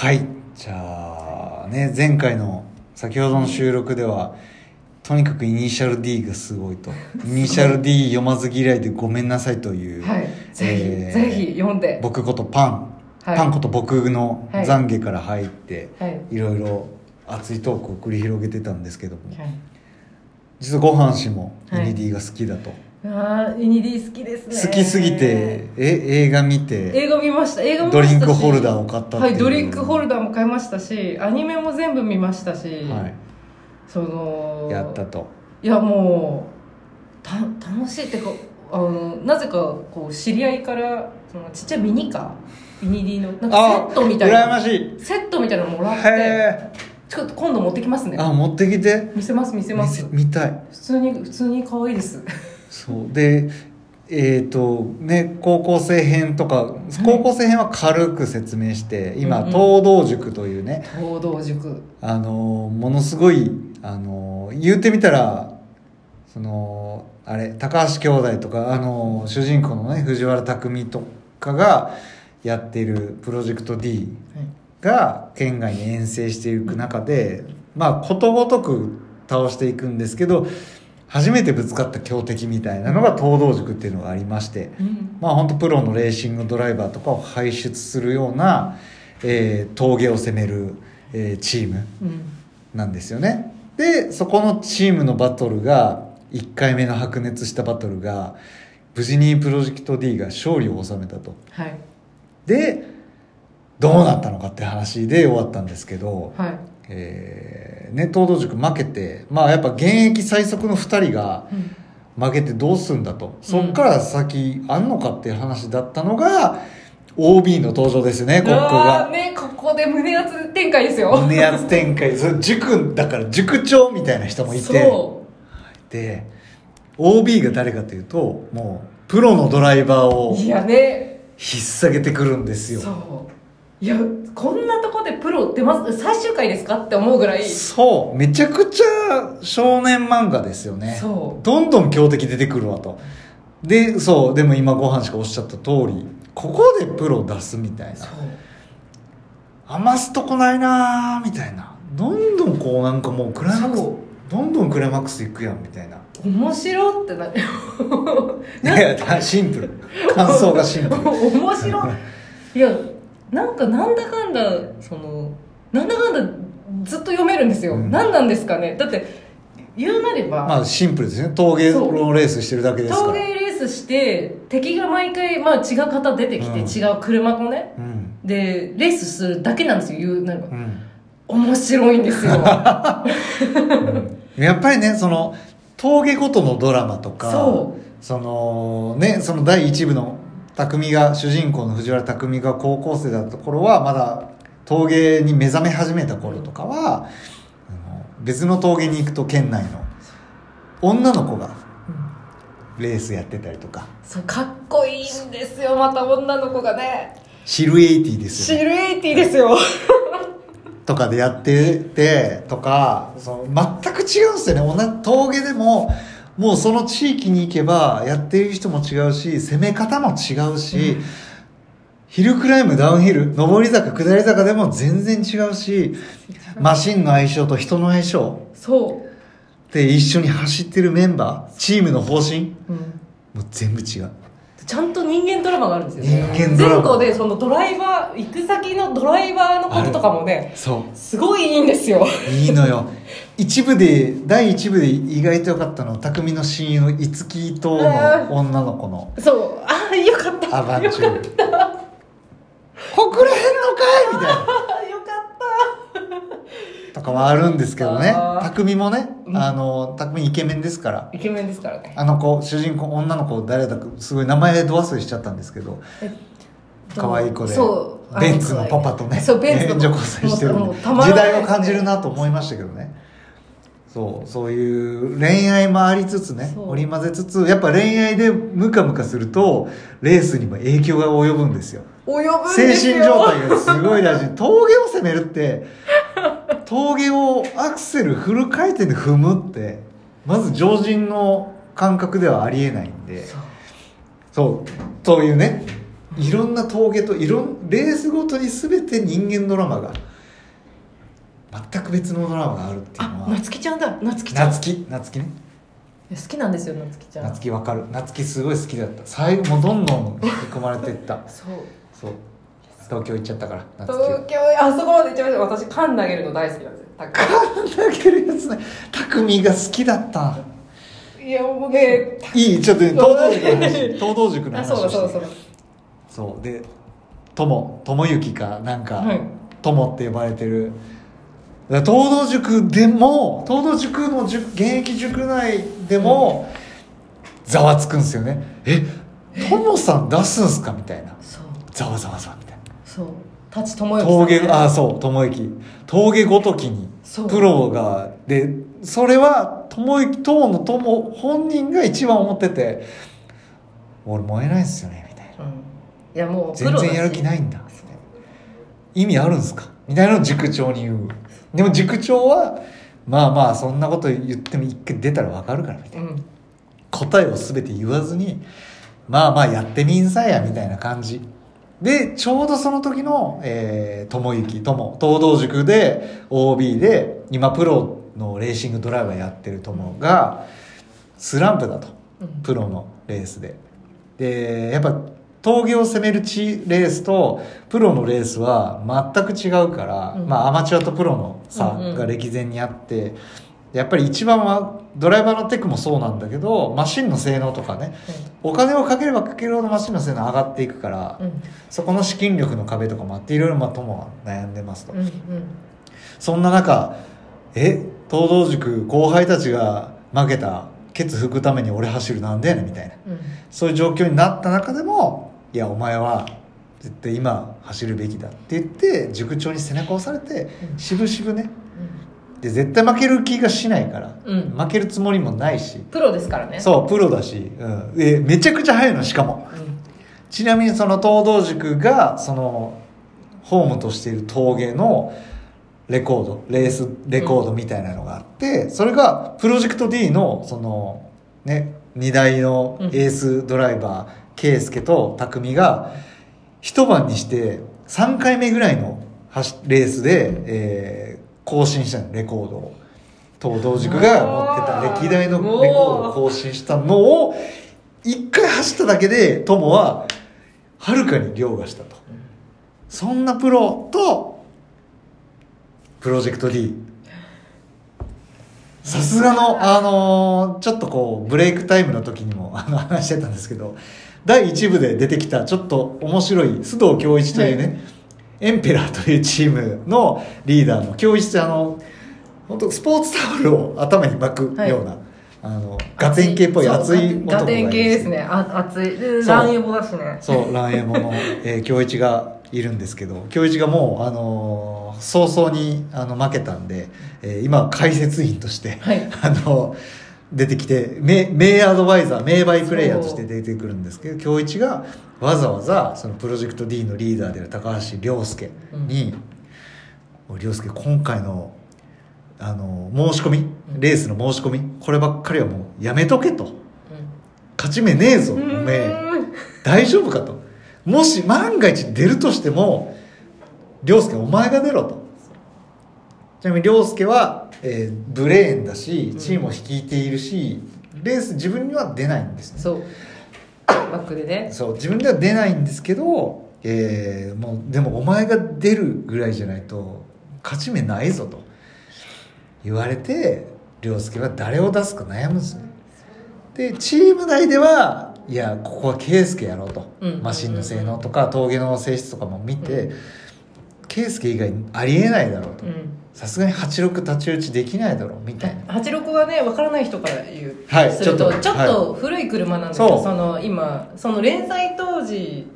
はい。じゃあね前回の先ほどの収録ではとにかくイニシャル D がすごいと。イニシャル D 読まず嫌いでごめんなさいという、はい。ぜひ、えーぜひ読んで。僕ことパン、はい。パンこと僕のはい懺悔から入って、はい。い、ろいろ熱いトークを繰り広げてたんですけども。はい。実はごはん氏もイはい。ニディが好きだと、あーイニディ好きですね。好きすぎてえ映画見て映画見ました。映画見ドリンクホルダーを買ったはいドリンクホルダーも買いましたしアニメも全部見ましたし、はい。そのやったと。いやもうた楽しいってかあのなぜかこう知り合いからそのちっちゃいミニカー？ミニディのなんかセットみたい羨まなしい。セットみたいなのもらってへちょっと今度持ってきますね。えあ持ってきて。見せます見せ見ます。せ見たい。普通に普通に可愛いですそう。でえっ、とね高校生編とか高校生編は軽く説明して今、うんうん。東道塾というね東道塾。あのものすごいあの言うてみたらそのあれ高橋兄弟とかあの主人公のね藤原匠とかがやっているプロジェクト D が県外に遠征していく中でまあことごとく倒していくんですけど初めてぶつかった強敵みたいなのが東道塾っていうのがありましてうん。まあ本当プロのレーシングドライバーとかを輩出するような、えー峠を攻める、えーチームうん。なんですよね。でそこのチームのバトルが1回目の白熱したバトルが無事にプロジェクト D が勝利を収めたと。はい。でどうなったのかって話で終わったんですけど、はい。えーね東道塾負けてまあやっぱ現役最速の2人がうん。負けてどうすんだと。そっから先あんのかっていう話だったのが OB の登場ですよねここが。ねここで胸熱展開ですよ。胸圧展開。それ塾だから塾長みたいな人もいて。そで OB が誰かというともうプロのドライバーをういやね。引っ提げてくるんですよいやこんなとこでプロ出ます？最終回ですか？って思うぐらい。そう。めちゃくちゃ少年漫画ですよね。そう。どんどん強敵出てくるわと。でそう。でも今ご飯しかおっしゃった通りここでプロ出すみたいな。そう。余すとこないなーみたいな。どんどんこうなんかもうクライマックスどんどんクライマックスいくやんみたいな。面白ってなるいやだシンプル。感想がシンプル。面白い。いやなんかなんだかんだそのなんだかんだずっと読めるんですよ、うん。何なんですかね。だって言うなれば、まあシンプルですね。峠のレースしてるだけですから。陶芸レースして敵が毎回、まあ、違う方出てきて、うん。違う車もねうん。でレースするだけなんですよ。言うなればうん。面白いんですよ。やっぱりねその峠ごとのドラマとかそそのねその第一部の匠が主人公の藤原匠が高校生だった頃はまだ峠に目覚め始めた頃とかは別の峠に行くと県内の女の子がレースやってたりとか。そうかっこいいんですよまた女の子がね。シルエイティですよね。シルエイティですよ。とかでやっててとかその全く違うんですよね。同じ峠でももうその地域に行けばやってる人も違うし攻め方も違うし、ヒルクライムダウンヒル上り坂下り坂でも全然違うしマシンの相性と人の相性そう。で一緒に走ってるメンバーチームの方針うん。もう全部違うちゃんと人間ドラマがあるんですよね。人間ドラマ。前後でそのドライバー行く先のドライバーのこととかもねそう。すごいいいんですよ。いいのよ。一部で第一部で意外と良かったのは匠の親友の五木との女の子の。そう。ああよかった。アバンチュよールほくれへんのかいみたいなっとかはあるんですけどね。匠もねうん。あの匠イケメンですから。たイケメンですからね。あの子主人公女の子誰だかすごい名前ど忘れしちゃったんですけど。可愛い子でそうベンツのパパとねそうベンツの援助交際してる時代を感じるなと思いましたけどね。そうそういう恋愛もありつつね織り交ぜつつやっぱ恋愛でムカムカするとレースにも影響が及ぶんですよ。及ぶん精ですよ。神状態がすごい大事峠を攻めるって峠をアクセルフル回転で踏むってまず常人の感覚ではありえないんでそう。そう。いうねいろんな峠といろんレースごとに全て人間ドラマが全く別のドラマがあるっていうのあはなつきちゃんだ。なつきちゃん。夏希。夏希ね。好きなんですよなつきちゃん。夏希わかる。夏希すごい好きだった。最後もうどんどん引き込まれていった。そう。そう東京行っちゃったから東京あそこまで行っちゃいました。私缶投げるの大好きなんですよタック投げるやつね。匠が好きだった。いやもうねいいちょっとね東道塾の話東道塾のあ話そうだそうだそう。だそう。で友友行かなんか、はい。友って呼ばれてる。東道塾でも東道塾の塾現役塾内でもざわつくんですよね。え友さん出すんすか？みたいな。ざわざわざわそう。舘智之峠あそう友行峠ごときにプロがでそれは友行当の友本人が一番思ってて俺燃えないっすよねみたいな。うん、いやもう全然やる気ないんだ意味あるんすか？みたいなのを塾長に言う。でも塾長はまあまあそんなこと言っても一回出たら分かるからみたいな。うん。答えを全て言わずにまあまあやってみんさやみたいな感じでちょうどその時の、えー、友行友東道塾で OB で今プロのレーシングドライバーやってる友がスランプだと。うん。プロのレースで。でやっぱ峠を攻めるチレースとプロのレースは全く違うから、うん。まあアマチュアとプロの差が歴然にあって、やっぱり一番はドライバーのテクもそうなんだけどマシンの性能とかねお金をかければかけるほどマシンの性能上がっていくから、うん。そこの資金力の壁とかもあっていろいろまあ友は悩んでますと、うんうん。そんな中え東道塾後輩たちが負けたケツ拭くために俺走るなんでやねんみたいな。うん。そういう状況になった中でもいやお前は絶対今走るべきだって言って塾長に背中を押されてうん。渋々ねで絶対負ける気がしないから、うん。負けるつもりもないし。プロですからね。そうプロだし、うん、でめちゃくちゃ速いのしかも。うん。ちなみにその東道塾がそのホームとしている峠のレコードレースレコードみたいなのがあって、それがプロジェクト D のそのね2台のエースドライバー圭介と匠が一晩にして3回目ぐらいの走レースで、えー更新したのレコードを。東道塾が持ってた歴代のレコードを更新したのを1回走っただけで友ははるかに凌駕したと。そんなプロとプロジェクト D さすがの、あのーちょっとこうブレイクタイムの時にもあの話してたんですけど第1部で出てきたちょっと面白い須藤恭一というね、エンペラーというチームのリーダーの恭一ってあの本当スポーツタオルを頭に巻くような、あのガテン系っぽい熱い男がガテン系ですね。ねあ熱い。ランエボだしね。そうランエモの、えー、京一がいるんですけど京一がもう、あのー早々にあの負けたんで、えー今は解説員として、はい。あの出てきて名名アドバイザー名バイプレイヤーとして出てくるんですけど京一がわざわざそのプロジェクト D のリーダーである高橋亮介に「おい亮介今回のあの申し込みレースの申し込みこればっかりはもうやめとけ」と。勝ち目ねえぞおうん。めえ。うん大丈夫かと。もし万が一出るとしても涼介お前が出ろとちなみに涼介は、えーブレーンだしチームを率いているし、レース自分には出ないんですね。そう。バックでね。そう自分では出ないんですけど、えーもうでもお前が出るぐらいじゃないと勝ち目ないぞと言われて涼介は誰を出すか悩むんですね。でチーム内ではいやここは圭介やろうと、うん。マシンの性能とか峠の性質とかも見て圭介以外ありえないだろうと。うん。さすがに86太刀打ちできないだろうみたいな。86はね分からない人から言う、はいするとちょっとちょっと古い車なんですよ、そう。その今その連載当時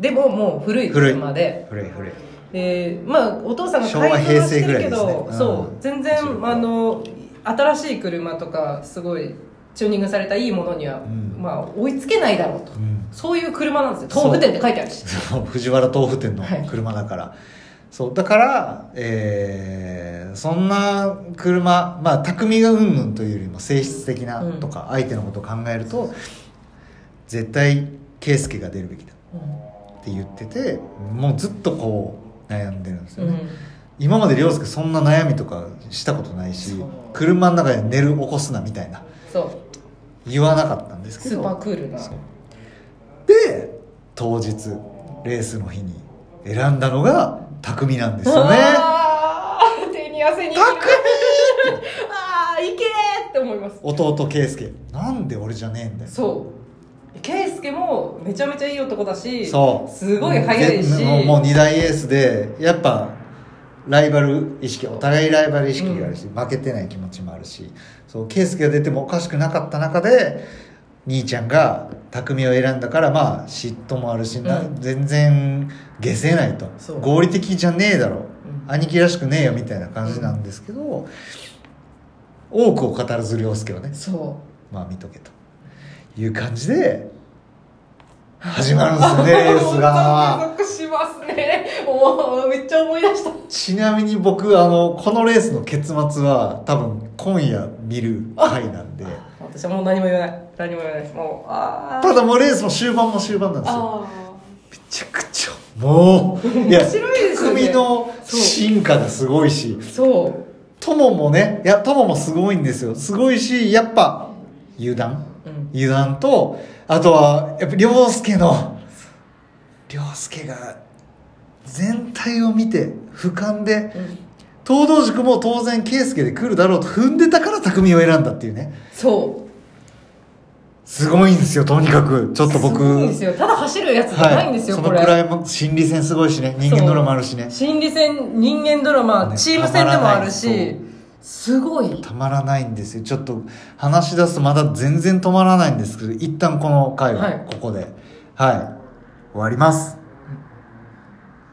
でももう古い車で。古い古い。でまあお父さんが改造はしてるけど、ねうん。そう。全然86あの新しい車とかすごいチューニングされたいいものには、うん。まあ追いつけないだろうと、うん。そういう車なんですよ。豆腐店って書いてあるし。藤原豆腐店のはい。車だから、そうだから、えーそんな車まあ匠がうんぬんというよりも性質的なとか、相手のことを考えると絶対圭介が出るべきだ。って言っててもうずっとこう悩んでるんですよね、うん。今まで涼介そんな悩みとかしたことないし車の中で寝る起こすなみたいなそう。言わなかったんですけどスーパークールな。で当日レースの日に選んだのが匠なんですよね。手に汗に匠。ああいけーって思います。弟圭介。なんで俺じゃねえんだよ。そう。圭介もめちゃめちゃいい男だしそう。すごい速いし。でもうもう二大エースでやっぱライバル意識お互いライバル意識があるし、負けてない気持ちもあるし。そう圭介が出てもおかしくなかった中で兄ちゃんが匠を選んだからまあ嫉妬もあるし、なうん。全然下せないと。そう。合理的じゃねえだろ、うん。兄貴らしくねえよみたいな感じなんですけど、多くを語らず涼介をねそまあ見とけという感じで始まるんですよね レースうが。しますね。もうめっちゃ思い出した。ちなみに僕あのこのレースの結末は多分今夜見る回なんで。私はもう何も言わない何も言わないです。もうああただもうレースも終盤も終盤なんですよ。あめちゃくちゃもういや面白いですよね。匠の進化がすごいし。あそう。友もねいや友もすごいんですよ。すごいしやっぱ油断。うん。油断とあとはやっぱ涼介の涼介が全体を見て俯瞰でうん。東道塾も当然圭介で来るだろうと踏んでたから匠を選んだっていうね。そうすごいんですよとにかく。ちょっと僕。すごいんですよ。ただ走るやつじゃないんですよ、そこれ。のくらいも心理戦すごいしね。人間ドラマあるしね。心理戦人間ドラマ、ねチーム戦でもあるし。すごい。たまらないんですよ。ちょっと話し出すとまだ全然止まらないんですけど一旦この回ははい。ここで。はい、終わります